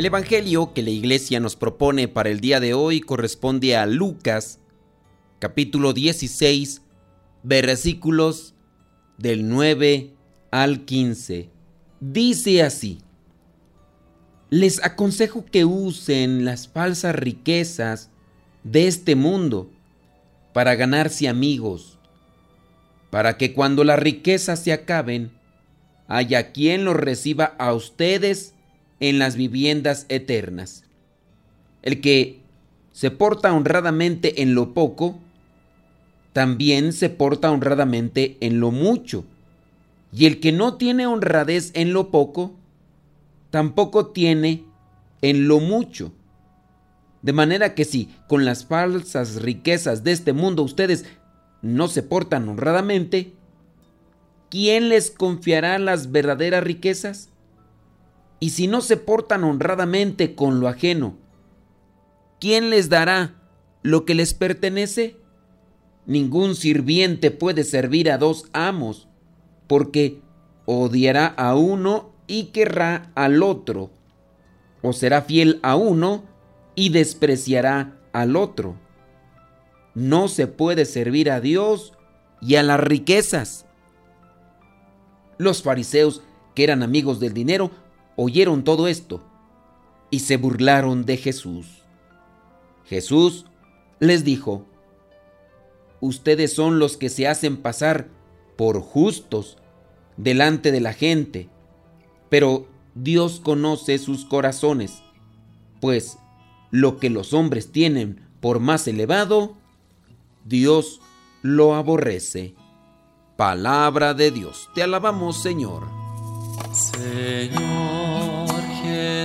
El Evangelio que la iglesia nos propone para el día de hoy corresponde a Lucas, capítulo 16, versículos del 9 al 15. Dice así, les aconsejo que usen las falsas riquezas de este mundo para ganarse amigos, para que cuando las riquezas se acaben, haya quien los reciba a ustedes en las viviendas eternas. El que se porta honradamente en lo poco, también se porta honradamente en lo mucho. Y el que no tiene honradez en lo poco, tampoco tiene en lo mucho. De manera que si con las falsas riquezas de este mundo ustedes no se portan honradamente, ¿quién les confiará las verdaderas riquezas? Y si no se portan honradamente con lo ajeno, ¿quién les dará lo que les pertenece? Ningún sirviente puede servir a dos amos, porque odiará a uno y querrá al otro, o será fiel a uno y despreciará al otro. No se puede servir a Dios y a las riquezas. Los fariseos, que eran amigos del dinero, oyeron todo esto y se burlaron de Jesús. Jesús les dijo, Ustedes son los que se hacen pasar por justos delante de la gente, pero Dios conoce sus corazones, pues lo que los hombres tienen por más elevado, Dios lo aborrece. Palabra de Dios, te alabamos Señor. Señor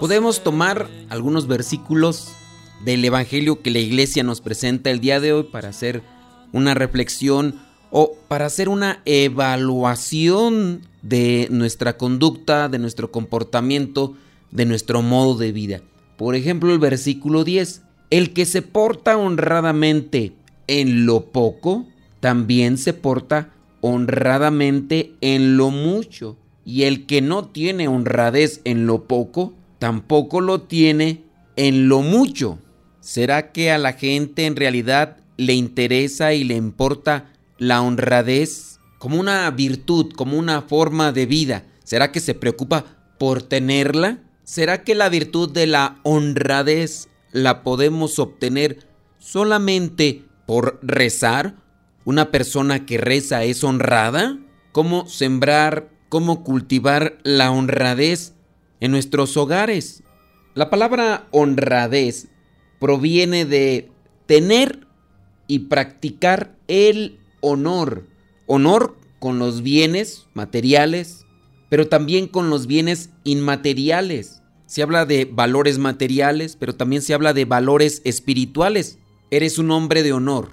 Podemos tomar algunos versículos del Evangelio que la iglesia nos presenta el día de hoy para hacer una reflexión o para hacer una evaluación de nuestra conducta, de nuestro comportamiento, de nuestro modo de vida. Por ejemplo, el versículo 10. El que se porta honradamente en lo poco, también se porta honradamente en lo mucho. Y el que no tiene honradez en lo poco, tampoco lo tiene en lo mucho. ¿Será que a la gente en realidad le interesa y le importa la honradez como una virtud, como una forma de vida? ¿Será que se preocupa por tenerla? ¿Será que la virtud de la honradez la podemos obtener solamente por rezar? ¿Una persona que reza es honrada? ¿Cómo sembrar, cómo cultivar la honradez en nuestros hogares? La palabra honradez proviene de tener y practicar el honor. Honor con los bienes materiales, pero también con los bienes inmateriales. Se habla de valores materiales, pero también se habla de valores espirituales. Eres un hombre de honor,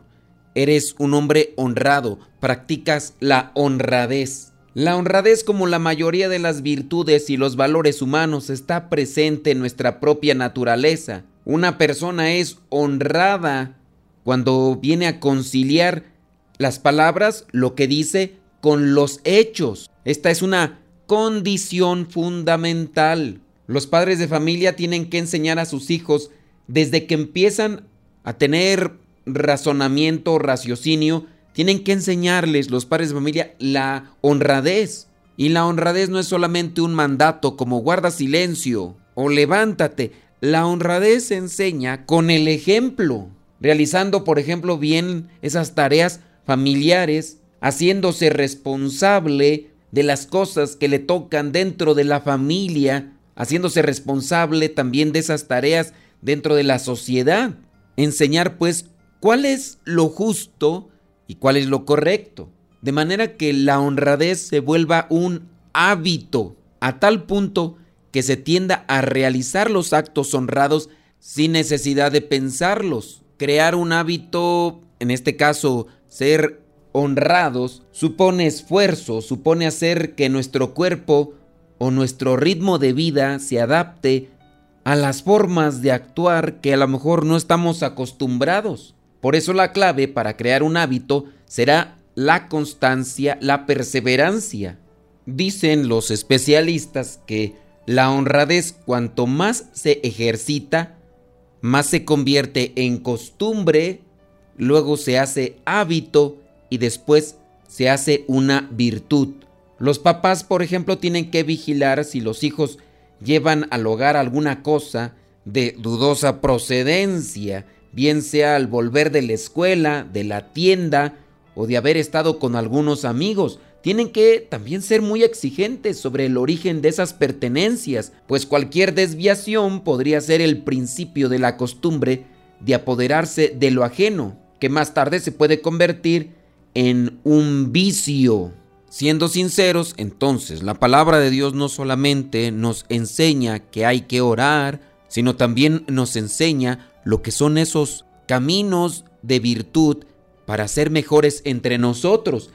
eres un hombre honrado, practicas la honradez. La honradez, como la mayoría de las virtudes y los valores humanos, está presente en nuestra propia naturaleza. Una persona es honrada cuando viene a conciliar las palabras, lo que dice, con los hechos. Esta es una condición fundamental. Los padres de familia tienen que enseñar a sus hijos desde que empiezan a tener razonamiento, raciocinio, tienen que enseñarles los padres de familia la honradez. Y la honradez no es solamente un mandato como guarda silencio o levántate. La honradez se enseña con el ejemplo, realizando, por ejemplo, bien esas tareas familiares, haciéndose responsable de las cosas que le tocan dentro de la familia, haciéndose responsable también de esas tareas dentro de la sociedad. Enseñar pues cuál es lo justo y cuál es lo correcto, de manera que la honradez se vuelva un hábito a tal punto que se tienda a realizar los actos honrados sin necesidad de pensarlos. Crear un hábito, en este caso ser honrados, supone esfuerzo, supone hacer que nuestro cuerpo o nuestro ritmo de vida se adapte a las formas de actuar que a lo mejor no estamos acostumbrados. Por eso la clave para crear un hábito será la constancia, la perseverancia. Dicen los especialistas que la honradez cuanto más se ejercita, más se convierte en costumbre, luego se hace hábito y después se hace una virtud. Los papás, por ejemplo, tienen que vigilar si los hijos llevan al hogar alguna cosa de dudosa procedencia, bien sea al volver de la escuela, de la tienda o de haber estado con algunos amigos. Tienen que también ser muy exigentes sobre el origen de esas pertenencias, pues cualquier desviación podría ser el principio de la costumbre de apoderarse de lo ajeno, que más tarde se puede convertir en un vicio. Siendo sinceros, entonces la palabra de Dios no solamente nos enseña que hay que orar, sino también nos enseña lo que son esos caminos de virtud para ser mejores entre nosotros.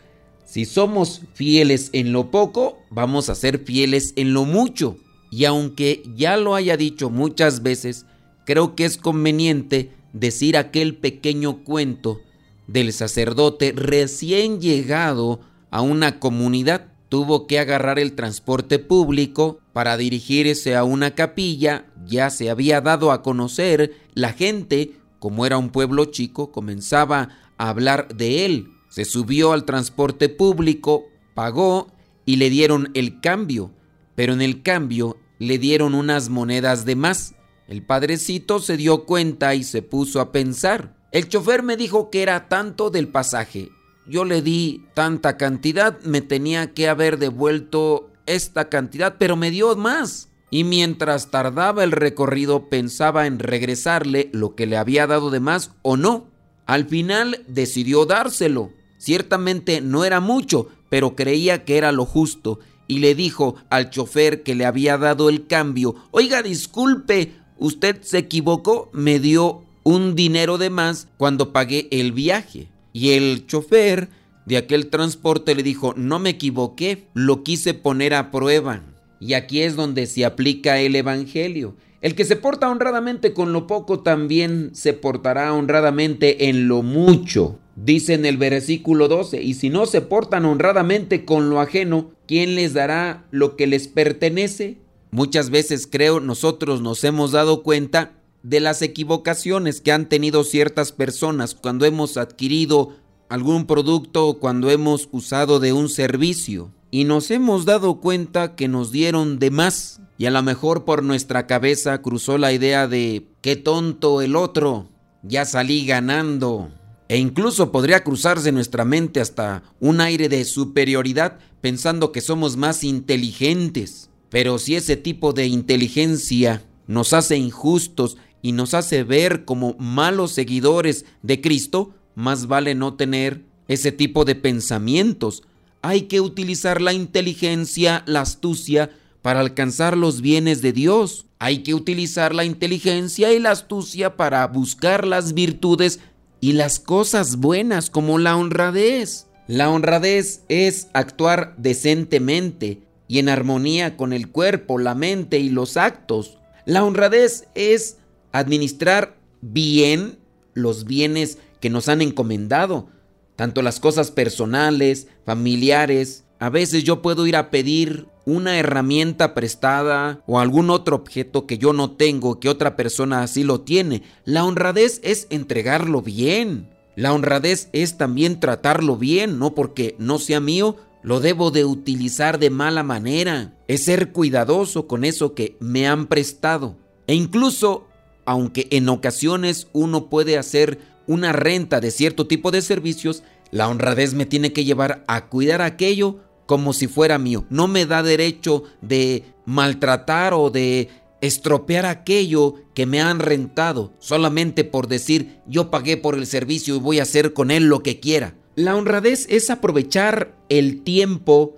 Si somos fieles en lo poco, vamos a ser fieles en lo mucho. Y aunque ya lo haya dicho muchas veces, creo que es conveniente decir aquel pequeño cuento del sacerdote recién llegado a una comunidad. Tuvo que agarrar el transporte público para dirigirse a una capilla. Ya se había dado a conocer. La gente, como era un pueblo chico, comenzaba a hablar de él. Se subió al transporte público, pagó y le dieron el cambio. Pero en el cambio le dieron unas monedas de más. El padrecito se dio cuenta y se puso a pensar. El chofer me dijo que era tanto del pasaje yo le di tanta cantidad, me tenía que haber devuelto esta cantidad, pero me dio más. Y mientras tardaba el recorrido pensaba en regresarle lo que le había dado de más o no. Al final decidió dárselo. Ciertamente no era mucho, pero creía que era lo justo y le dijo al chofer que le había dado el cambio, oiga, disculpe, usted se equivocó, me dio un dinero de más cuando pagué el viaje. Y el chofer de aquel transporte le dijo, no me equivoqué, lo quise poner a prueba. Y aquí es donde se aplica el Evangelio. El que se porta honradamente con lo poco también se portará honradamente en lo mucho. Dice en el versículo 12, y si no se portan honradamente con lo ajeno, ¿quién les dará lo que les pertenece? Muchas veces creo nosotros nos hemos dado cuenta de las equivocaciones que han tenido ciertas personas cuando hemos adquirido algún producto o cuando hemos usado de un servicio y nos hemos dado cuenta que nos dieron de más y a lo mejor por nuestra cabeza cruzó la idea de qué tonto el otro, ya salí ganando. E incluso podría cruzarse nuestra mente hasta un aire de superioridad pensando que somos más inteligentes. Pero si ese tipo de inteligencia nos hace injustos y nos hace ver como malos seguidores de Cristo, más vale no tener ese tipo de pensamientos. Hay que utilizar la inteligencia, la astucia, para alcanzar los bienes de Dios. Hay que utilizar la inteligencia y la astucia para buscar las virtudes y las cosas buenas como la honradez. La honradez es actuar decentemente y en armonía con el cuerpo, la mente y los actos. La honradez es administrar bien los bienes que nos han encomendado. tanto las cosas personales, familiares. A veces yo puedo ir a pedir una herramienta prestada o algún otro objeto que yo no tengo, que otra persona así lo tiene. La honradez es entregarlo bien. La honradez es también tratarlo bien, no porque no sea mío, lo debo de utilizar de mala manera. Es ser cuidadoso con eso que me han prestado. E incluso, aunque en ocasiones uno puede hacer una renta de cierto tipo de servicios, la honradez me tiene que llevar a cuidar aquello como si fuera mío. No me da derecho de maltratar o de estropear aquello que me han rentado solamente por decir yo pagué por el servicio y voy a hacer con él lo que quiera. La honradez es aprovechar el tiempo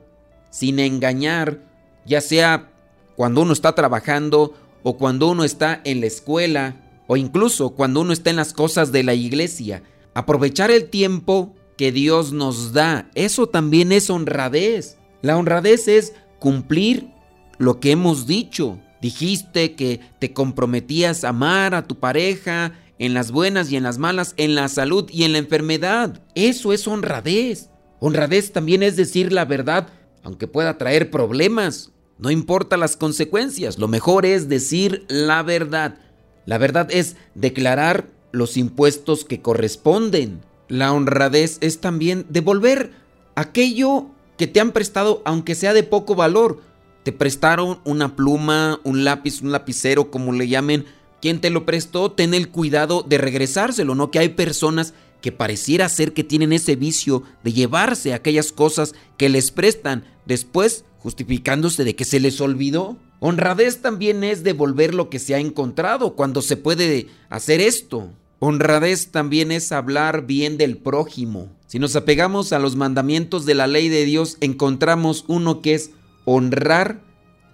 sin engañar, ya sea cuando uno está trabajando o cuando uno está en la escuela o incluso cuando uno está en las cosas de la iglesia. Aprovechar el tiempo que Dios nos da, eso también es honradez. La honradez es cumplir lo que hemos dicho. Dijiste que te comprometías a amar a tu pareja en las buenas y en las malas, en la salud y en la enfermedad. Eso es honradez. Honradez también es decir la verdad, aunque pueda traer problemas. No importa las consecuencias, lo mejor es decir la verdad. La verdad es declarar los impuestos que corresponden. La honradez es también devolver aquello que te han prestado, aunque sea de poco valor. Te prestaron una pluma, un lápiz, un lapicero, como le llamen, quien te lo prestó, ten el cuidado de regresárselo, ¿no? Que hay personas que pareciera ser que tienen ese vicio de llevarse aquellas cosas que les prestan, después justificándose de que se les olvidó. Honradez también es devolver lo que se ha encontrado cuando se puede hacer esto. Honradez también es hablar bien del prójimo. Si nos apegamos a los mandamientos de la ley de Dios, encontramos uno que es honrar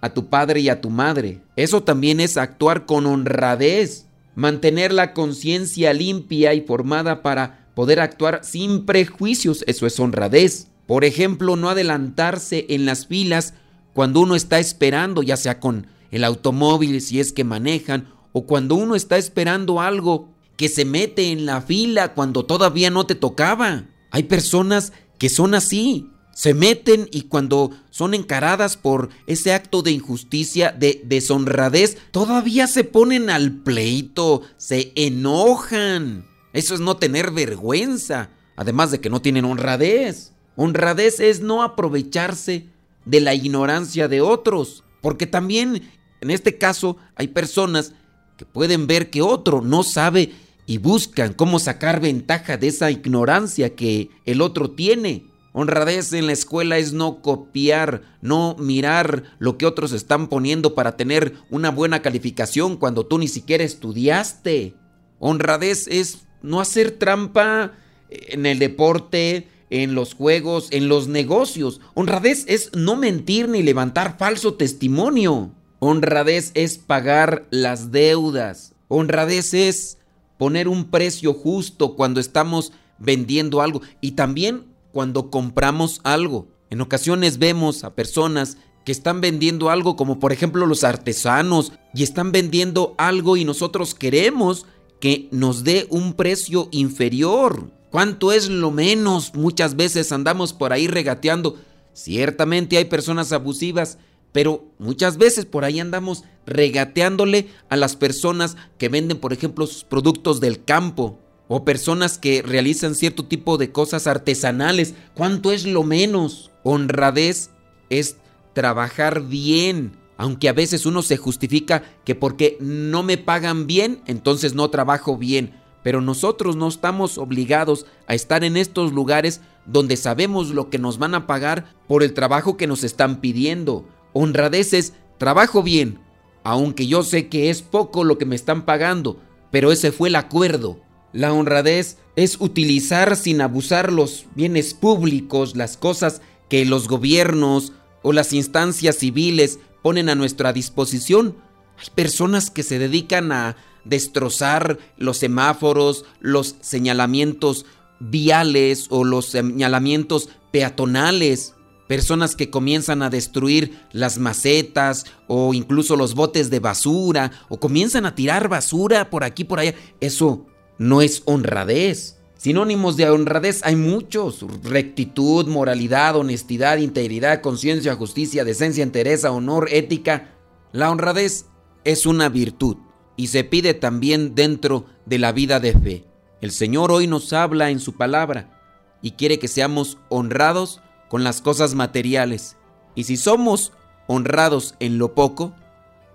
a tu padre y a tu madre. Eso también es actuar con honradez, mantener la conciencia limpia y formada para poder actuar sin prejuicios. Eso es honradez. Por ejemplo, no adelantarse en las filas cuando uno está esperando, ya sea con el automóvil si es que manejan, o cuando uno está esperando algo que se mete en la fila cuando todavía no te tocaba. Hay personas que son así, se meten y cuando son encaradas por ese acto de injusticia, de deshonradez, todavía se ponen al pleito, se enojan. Eso es no tener vergüenza, además de que no tienen honradez. Honradez es no aprovecharse de la ignorancia de otros, porque también en este caso hay personas que pueden ver que otro no sabe y buscan cómo sacar ventaja de esa ignorancia que el otro tiene. Honradez en la escuela es no copiar, no mirar lo que otros están poniendo para tener una buena calificación cuando tú ni siquiera estudiaste. Honradez es no hacer trampa en el deporte, en los juegos, en los negocios. Honradez es no mentir ni levantar falso testimonio. Honradez es pagar las deudas. Honradez es poner un precio justo cuando estamos vendiendo algo. Y también cuando compramos algo. En ocasiones vemos a personas que están vendiendo algo como por ejemplo los artesanos y están vendiendo algo y nosotros queremos que nos dé un precio inferior. ¿Cuánto es lo menos? Muchas veces andamos por ahí regateando. Ciertamente hay personas abusivas, pero muchas veces por ahí andamos regateándole a las personas que venden, por ejemplo, sus productos del campo o personas que realizan cierto tipo de cosas artesanales. ¿Cuánto es lo menos? Honradez es trabajar bien, aunque a veces uno se justifica que porque no me pagan bien, entonces no trabajo bien. Pero nosotros no estamos obligados a estar en estos lugares donde sabemos lo que nos van a pagar por el trabajo que nos están pidiendo. Honradez es trabajo bien, aunque yo sé que es poco lo que me están pagando, pero ese fue el acuerdo. La honradez es utilizar sin abusar los bienes públicos, las cosas que los gobiernos o las instancias civiles ponen a nuestra disposición. Hay personas que se dedican a destrozar los semáforos, los señalamientos viales o los señalamientos peatonales. Personas que comienzan a destruir las macetas o incluso los botes de basura o comienzan a tirar basura por aquí por allá. Eso no es honradez. Sinónimos de honradez hay muchos. Rectitud, moralidad, honestidad, integridad, conciencia, justicia, decencia, entereza, honor, ética. La honradez es una virtud y se pide también dentro de la vida de fe. El Señor hoy nos habla en su palabra y quiere que seamos honrados con las cosas materiales. Y si somos honrados en lo poco,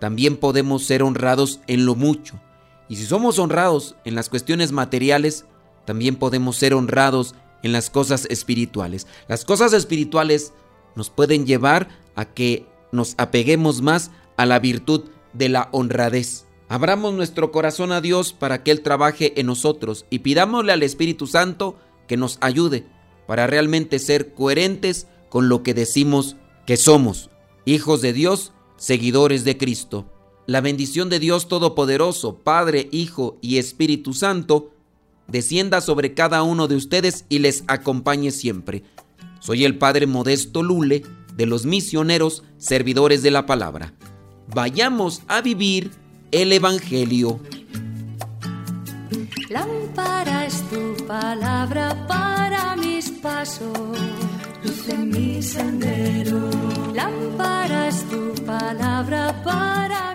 también podemos ser honrados en lo mucho. Y si somos honrados en las cuestiones materiales, también podemos ser honrados en las cosas espirituales. Las cosas espirituales nos pueden llevar a que nos apeguemos más a la virtud de la honradez. Abramos nuestro corazón a Dios para que Él trabaje en nosotros y pidámosle al Espíritu Santo que nos ayude para realmente ser coherentes con lo que decimos que somos, hijos de Dios, seguidores de Cristo. La bendición de Dios Todopoderoso, Padre, Hijo y Espíritu Santo, descienda sobre cada uno de ustedes y les acompañe siempre. Soy el Padre Modesto Lule de los misioneros servidores de la palabra. Vayamos a vivir el Evangelio. Lámpara es tu palabra para mis pasos, luz en mi sendero. Lámpara es tu palabra para